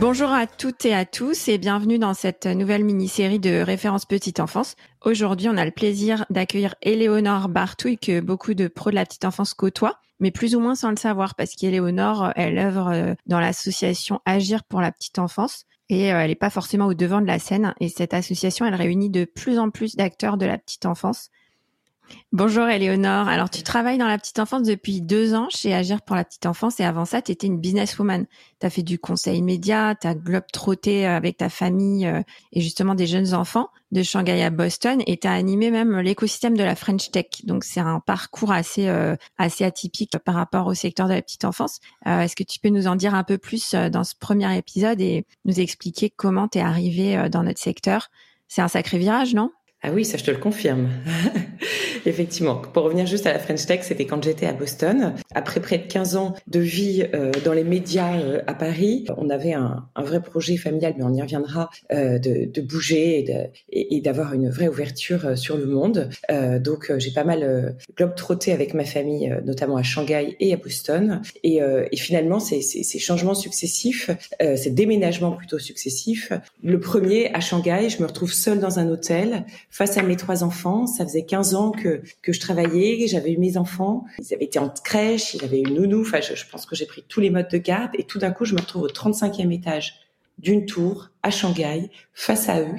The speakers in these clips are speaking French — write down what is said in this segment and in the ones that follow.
Bonjour à toutes et à tous et bienvenue dans cette nouvelle mini-série de références petite enfance. Aujourd'hui, on a le plaisir d'accueillir Éléonore Bartouille que beaucoup de pros de la petite enfance côtoient, mais plus ou moins sans le savoir parce qu'Éléonore, elle œuvre euh, dans l'association Agir pour la petite enfance et euh, elle n'est pas forcément au devant de la scène. Et cette association, elle réunit de plus en plus d'acteurs de la petite enfance Bonjour Éléonore. Alors tu travailles dans la petite enfance depuis deux ans chez Agir pour la petite enfance et avant ça tu étais une businesswoman. Tu as fait du conseil média, tu as globe trotté euh, avec ta famille euh, et justement des jeunes enfants de Shanghai à Boston et tu as animé même l'écosystème de la French Tech. Donc c'est un parcours assez euh, assez atypique par rapport au secteur de la petite enfance. Est-ce que tu peux nous en dire un peu plus dans ce premier épisode et nous expliquer comment tu es arrivé dans notre secteur? C'est un sacré virage, non? Ah oui, ça je te le confirme. Effectivement. Pour revenir juste à la French Tech, c'était quand j'étais à Boston. Après près de 15 ans de vie euh, dans les médias euh, à Paris, on avait un, un, vrai projet familial, mais on y reviendra, euh, de, de, bouger et d'avoir une vraie ouverture euh, sur le monde. Euh, donc j'ai pas mal globe trotté avec ma famille, notamment à Shanghai et à Boston. Et, et finalement, ces, ces, ces, changements successifs, ces déménagements plutôt successifs. Le premier à Shanghai, je me retrouve seule dans un hôtel face à mes trois enfants. Ça faisait 15 ans que, que je travaillais, j'avais eu mes enfants, ils avaient été en crèche, ils avaient eu nounou, enfin je, pense que j'ai pris tous les modes de garde et tout d'un coup je me retrouve au 35e étage d'une tour à Shanghai face à eux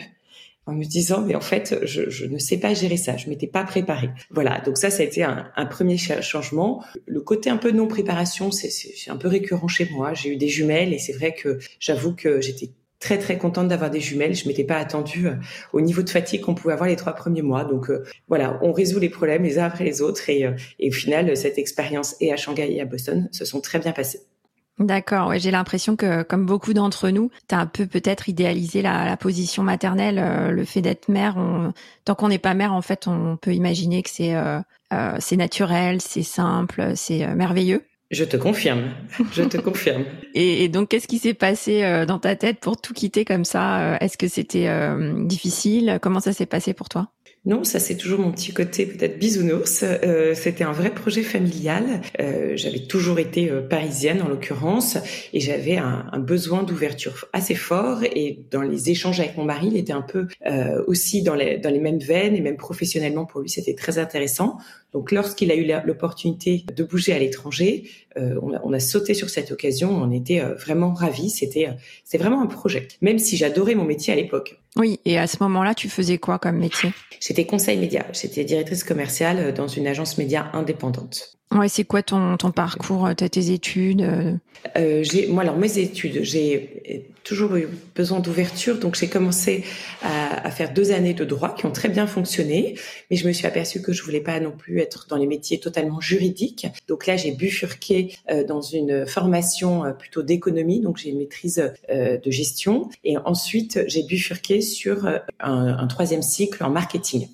en me disant mais en fait je, je ne sais pas gérer ça, je m'étais pas préparée. Voilà, donc ça ça a été un, un premier changement. Le côté un peu non préparation, c'est un peu récurrent chez moi. J'ai eu des jumelles et c'est vrai que j'avoue que j'étais très très contente d'avoir des jumelles. Je m'étais pas attendue euh, au niveau de fatigue qu'on pouvait avoir les trois premiers mois. Donc euh, voilà, on résout les problèmes les uns après les autres et, euh, et au final cette expérience et à Shanghai et à Boston se sont très bien passées. D'accord, ouais, j'ai l'impression que comme beaucoup d'entre nous, tu as un peu peut-être idéalisé la, la, position maternelle, le fait d'être mère. On, tant qu'on n'est pas mère, en fait, on peut imaginer que c'est euh, c'est naturel, c'est simple, c'est merveilleux. Je te confirme, je te confirme. Et, donc, qu'est-ce qui s'est passé euh, dans ta tête pour tout quitter comme ça? Euh, Est-ce que c'était euh, difficile? Comment ça s'est passé pour toi? Non, ça c'est toujours mon petit côté peut-être bisounours. Euh, c'était un vrai projet familial. Euh, j'avais toujours été euh, parisienne en l'occurrence et j'avais un, un, besoin d'ouverture assez fort. Et dans les échanges avec mon mari, il était un peu euh, aussi dans les, dans les mêmes veines et même professionnellement pour lui c'était très intéressant. Donc lorsqu'il a eu l'opportunité de bouger à l'étranger, euh, on, a, on, a, sauté sur cette occasion. On était vraiment ravis. C'était c'est vraiment un projet. Même si j'adorais mon métier à l'époque. Oui, et à ce moment-là, tu faisais quoi comme métier? J'étais conseil média. J'étais directrice commerciale dans une agence média indépendante. Ouais, c'est quoi ton, ton parcours, euh, tes études euh? euh, j'ai, Moi, alors mes études, j'ai toujours eu besoin d'ouverture, donc j'ai commencé à, à, faire deux années de droit qui ont très bien fonctionné, mais je me suis aperçue que je voulais pas non plus être dans les métiers totalement juridiques. Donc là, j'ai bifurqué euh, dans une formation euh, plutôt d'économie, donc j'ai une maîtrise euh, de gestion, et ensuite j'ai bifurqué sur un, un troisième cycle en marketing.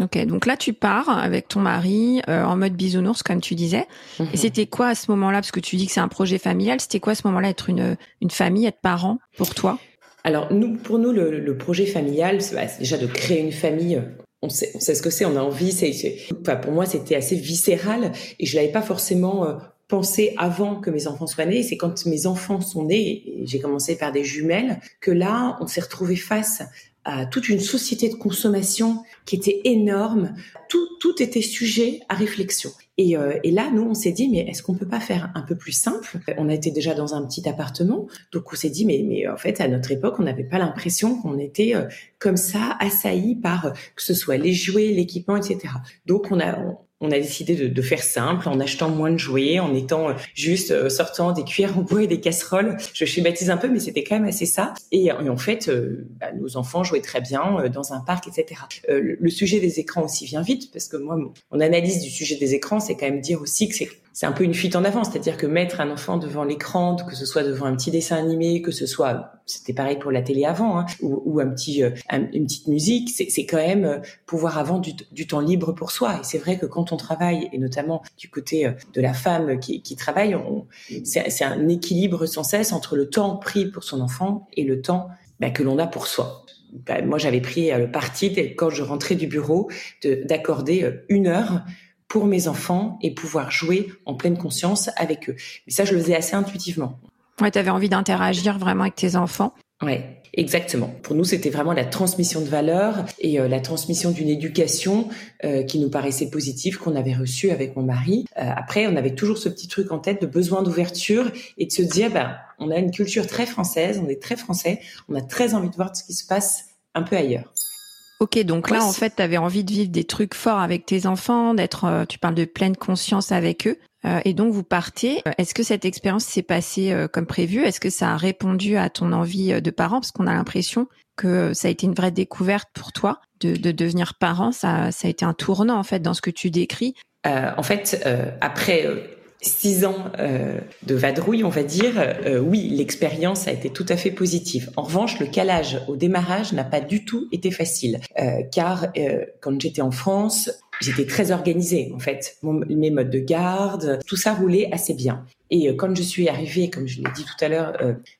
Ok, donc là tu pars avec ton mari euh, en mode bisounours comme tu disais. Et mhm. c'était quoi à ce moment-là? Parce que tu dis que c'est un projet familial. C'était quoi à ce moment-là être une une famille, être parent pour toi? Alors nous, pour nous, le, le projet familial, bah, c'est déjà de créer une famille. On sait, on sait ce que c'est, on a envie. C'est, enfin, pour moi, c'était assez viscéral et je l'avais pas forcément euh, pensé avant que mes enfants soient nés. C'est quand mes enfants sont nés, j'ai commencé par des jumelles, que là, on s'est retrouvé face à toute une société de consommation qui était énorme. Tout, tout était sujet à réflexion. Et, euh, et là, nous, on s'est dit, mais est-ce qu'on peut pas faire un peu plus simple? On a été déjà dans un petit appartement, donc on s'est dit, mais, mais en fait, à notre époque, on n'avait pas l'impression qu'on était euh, comme ça assailli par que ce soit les jouets, l'équipement, etc. Donc on a on a décidé de, de, faire simple en achetant moins de jouets, en étant juste euh, sortant des cuillères en bois et des casseroles. Je schématise un peu, mais c'était quand même assez ça. Et, en fait, euh, bah, nos enfants jouaient très bien euh, dans un parc, etc. Le, le, sujet des écrans aussi vient vite, parce que moi, mon analyse du sujet des écrans, c'est quand même dire aussi que c'est c'est un peu une fuite en avant, c'est-à-dire que mettre un enfant devant l'écran, que ce soit devant un petit dessin animé, que ce soit, c'était pareil pour la télé avant, hein, ou, ou, un petit, euh, une petite musique, c'est quand même euh, pouvoir avoir du, du, temps libre pour soi. Et c'est vrai que quand on travaille, et notamment du côté euh, de la femme qui, qui travaille, c'est un équilibre sans cesse entre le temps pris pour son enfant et le temps bah, que l'on a pour soi. Bah, moi, j'avais pris le parti, quand je rentrais du bureau, d'accorder une heure pour mes enfants et pouvoir jouer en pleine conscience avec eux. Mais ça, je le faisais assez intuitivement. Ouais, tu avais envie d'interagir vraiment avec tes enfants. Ouais, exactement. Pour nous, c'était vraiment la transmission de valeurs et euh, la transmission d'une éducation euh, qui nous paraissait positive qu'on avait reçue avec mon mari. Euh, après, on avait toujours ce petit truc en tête de besoin d'ouverture et de se dire, ben, on a une culture très française, on est très français, on a très envie de voir ce qui se passe un peu ailleurs. Ok, donc là, en fait, tu avais envie de vivre des trucs forts avec tes enfants, d'être, euh, tu parles de pleine conscience avec eux. Euh, et donc, vous partez. Euh, est-ce que cette expérience s'est passée comme prévu? Est-ce que ça a répondu à ton envie de parent? Parce qu'on a l'impression que ça a été une vraie découverte pour toi de, de devenir parent. Ça, ça a été un tournant, en fait, dans ce que tu décris. en fait, après six ans euh, de vadrouille, on va dire, euh, oui, l'expérience a été tout à fait positive. En revanche, le calage au démarrage n'a pas du tout été facile, euh, car quand j'étais en France, j'étais très organisée en fait. mes modes de garde, tout ça roulait assez bien. Et quand je suis arrivée, comme je l'ai dit tout à l'heure,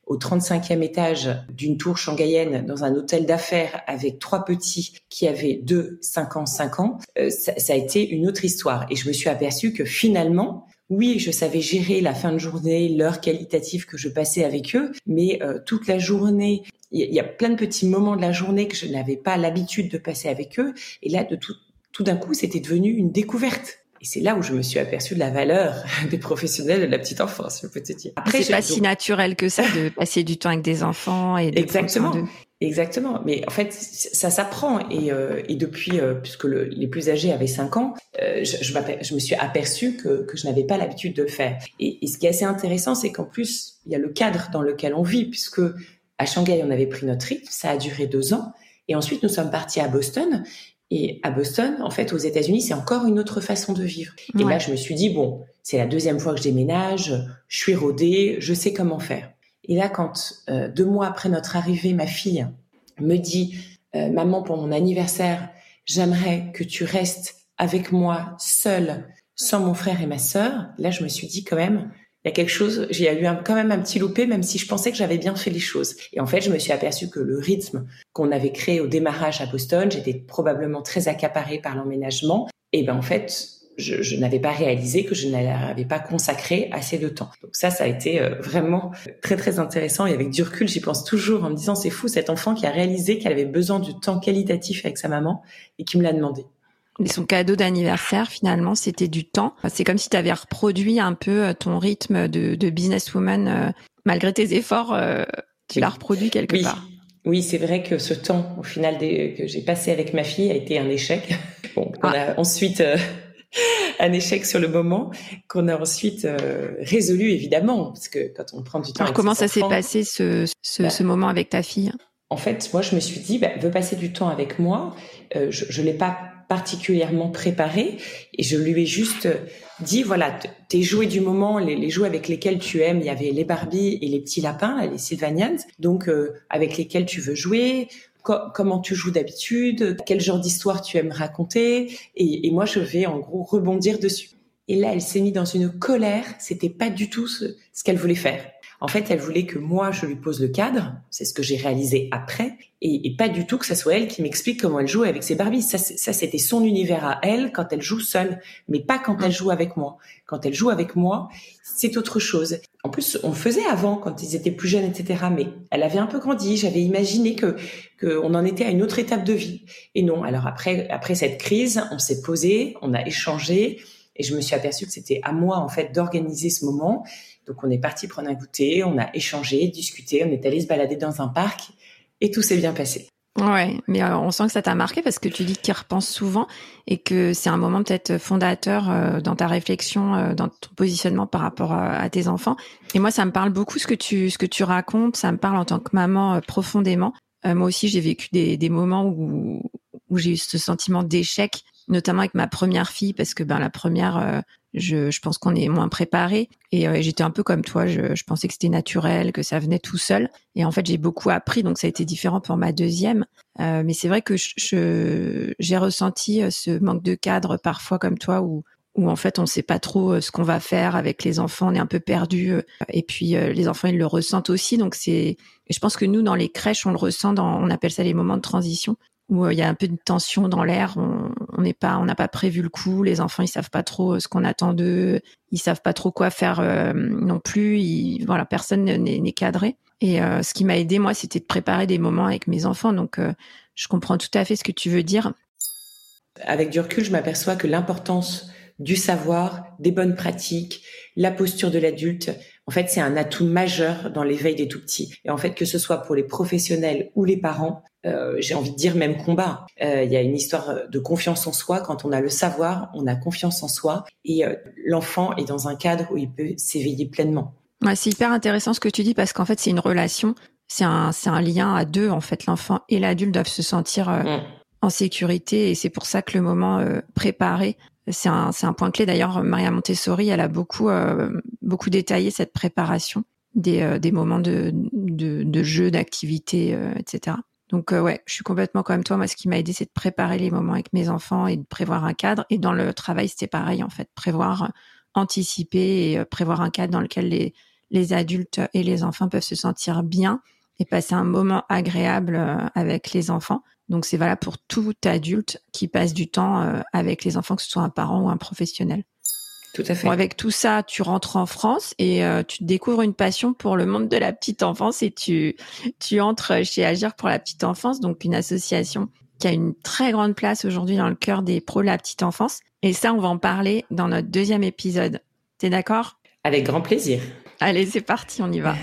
au 35e étage d'une tour shanghaïenne dans un hôtel d'affaires avec trois petits qui avaient deux, cinq ans, cinq ans, ça, ça, a été une autre histoire. Et je me suis aperçue que finalement, oui, je savais gérer la fin de journée, l'heure qualitative que je passais avec eux, mais euh, toute la journée, il y, a plein de petits moments de la journée que je n'avais pas l'habitude de passer avec eux. Et là, de tout, tout d'un coup, c'était devenu une découverte. Et c'est là où je me suis aperçue de la valeur des professionnels de la petite enfance, je peux te dire. Après, c'est pas si naturel que ça de passer du temps avec des enfants et de Exactement. Exactement, mais en fait ça s'apprend et, euh, et depuis euh, puisque le, les plus âgés avaient 5 ans, euh, je, je, je, me suis aperçue que, que je n'avais pas l'habitude de le faire. Et, et, ce qui est assez intéressant, c'est qu'en plus il y a le cadre dans lequel on vit, puisque à Shanghai on avait pris notre rythme, ça a duré deux ans, et ensuite nous sommes partis à Boston. Et à Boston, en fait, aux États-Unis, c'est encore une autre façon de vivre. Et là, je me suis dit bon, c'est la deuxième fois que je déménage, je suis rodée, je sais comment faire. Et là, quand euh, deux mois après notre arrivée, ma fille me dit, euh, maman, pour mon anniversaire, j'aimerais que tu restes avec moi seule, sans mon frère et ma sœur. Là, je me suis dit quand même, il y a quelque chose, j'ai eu quand même un petit loupé, même si je pensais que j'avais bien fait les choses. Et en fait, je me suis aperçue que le rythme qu'on avait créé au démarrage à Boston, j'étais probablement très accaparée par l'emménagement. Et ben en fait, je, je n'avais pas réalisé que je n'avais pas consacré assez de temps. Donc ça, ça a été euh, vraiment très très intéressant et avec du recul, j'y pense toujours en me disant c'est fou cet enfant qui a réalisé qu'elle avait besoin du temps qualitatif avec sa maman et qui me l'a demandé. Et son cadeau d'anniversaire, finalement, c'était du temps. C'est comme si tu avais reproduit un peu euh, ton rythme de, de businesswoman, euh, malgré tes efforts, tu l'as reproduit quelque oui. part. Oui, c'est vrai que ce temps, au final, des, que j'ai passé avec ma fille, a été un échec. Bon, on ah. a ensuite un échec sur le moment qu'on a ensuite euh, résolu évidemment parce que quand on prend du temps. Alors comment ça s'est passé ce, ce, bah, ce, moment avec ta fille? En fait, moi je me suis dit, bah, veut passer du temps avec moi. Euh, je, je l'ai pas particulièrement préparé et je lui ai juste dit voilà tes jouets du moment les, les, jouets avec lesquels tu aimes il y avait les Barbie et les petits lapins les Sylvanians donc euh, avec lesquels tu veux jouer comment tu joues d'habitude, quel genre d'histoire tu aimes raconter, et, moi je vais en gros rebondir dessus. Et là, elle s'est mise dans une colère. C'était pas du tout ce qu'elle voulait faire. En fait, elle voulait que moi je lui pose le cadre. C'est ce que j'ai réalisé après, et, pas du tout que ça soit elle qui m'explique comment elle joue avec ses Barbies. Ça, c'était son univers à elle quand elle joue seule, mais pas quand elle joue avec moi. Quand elle joue avec moi, c'est autre chose. En plus, on faisait avant quand ils étaient plus jeunes, etc. Mais elle avait un peu grandi. J'avais imaginé que qu'on en était à une autre étape de vie. Et non. Alors après, après cette crise, on s'est posé, on a échangé. Et je me suis aperçue que c'était à moi en fait d'organiser ce moment. Donc on est parti prendre un goûter, on a échangé, discuté, on est allé se balader dans un parc et tout s'est bien passé. Ouais, mais euh, on sent que ça t'a marqué parce que tu dis qu'il repense souvent et que c'est un moment peut-être fondateur euh, dans ta réflexion, euh, dans ton positionnement par rapport à, tes enfants. Et moi, ça me parle beaucoup ce que tu ce que tu racontes. Ça me parle en tant que maman profondément. moi aussi, j'ai vécu des, des moments où où j'ai eu ce sentiment d'échec, notamment avec ma première fille parce que ben la première, je, je pense qu'on est moins préparé. Et euh, j'étais un peu comme toi, je, je pensais que c'était naturel, que ça venait tout seul. Et en fait, j'ai beaucoup appris, donc ça a été différent pour ma deuxième. Euh, mais c'est vrai que je, j'ai ressenti euh, ce manque de cadre parfois comme toi, où, où en fait on ne sait pas trop euh, ce qu'on va faire avec les enfants, on est un peu perdu. Et puis les enfants, ils le ressentent aussi. Donc c'est, je pense que nous, dans les crèches, on le ressent, dans, on appelle ça les moments de transition où euh, il y a un peu de tension dans l'air. On n'est pas, on n'a pas prévu le coup. Les enfants, ils savent pas trop euh, ce qu'on attend d'eux. Ils savent pas trop quoi faire euh, non plus. Ils, voilà, personne n'est cadré. Et ce qui m'a aidé moi, c'était de préparer des moments avec mes enfants. Donc, je comprends tout à fait ce que tu veux dire. Avec du recul, je m'aperçois que l'importance du savoir, des bonnes pratiques, la posture de l'adulte, en fait, c'est un atout majeur dans l'éveil des tout petits. Et en fait, que ce soit pour les professionnels ou les parents, euh, j'ai envie de dire même combat. Euh, il y a une histoire de confiance en soi. Quand on a le savoir, on a confiance en soi. Et euh, l'enfant est dans un cadre où il peut s'éveiller pleinement. Ouais, c'est hyper intéressant ce que tu dis parce qu'en fait, c'est une relation. C'est un, c'est un lien à deux. En fait, l'enfant et l'adulte doivent se sentir mm. En sécurité. Et c'est pour ça que le moment préparé c'est un, un point clé. D'ailleurs, Maria Montessori, elle a beaucoup, beaucoup détaillé cette préparation des, des moments de, de, de jeu, d'activité, etc. Donc euh, ouais, je suis complètement comme toi. Moi, ce qui m'a aidé, c'est de préparer les moments avec mes enfants et de prévoir un cadre. Et dans le travail, c'était pareil en fait, prévoir, euh, anticiper et euh, prévoir un cadre dans lequel les les adultes et les enfants peuvent se sentir bien et passer un moment agréable avec les enfants. Donc c'est valable pour tout adulte qui passe du temps avec les enfants, que ce soit un parent ou un professionnel. Tout à fait. avec tout ça, tu rentres en France et euh, tu découvres une passion pour le monde de la petite enfance et tu tu entres chez Agir pour la petite enfance, donc une association qui a une très grande place aujourd'hui dans le cœur des pros de la petite enfance. Et ça, on va en parler dans notre deuxième épisode. T'es d'accord? Avec grand plaisir. Allez, c'est parti, on y va.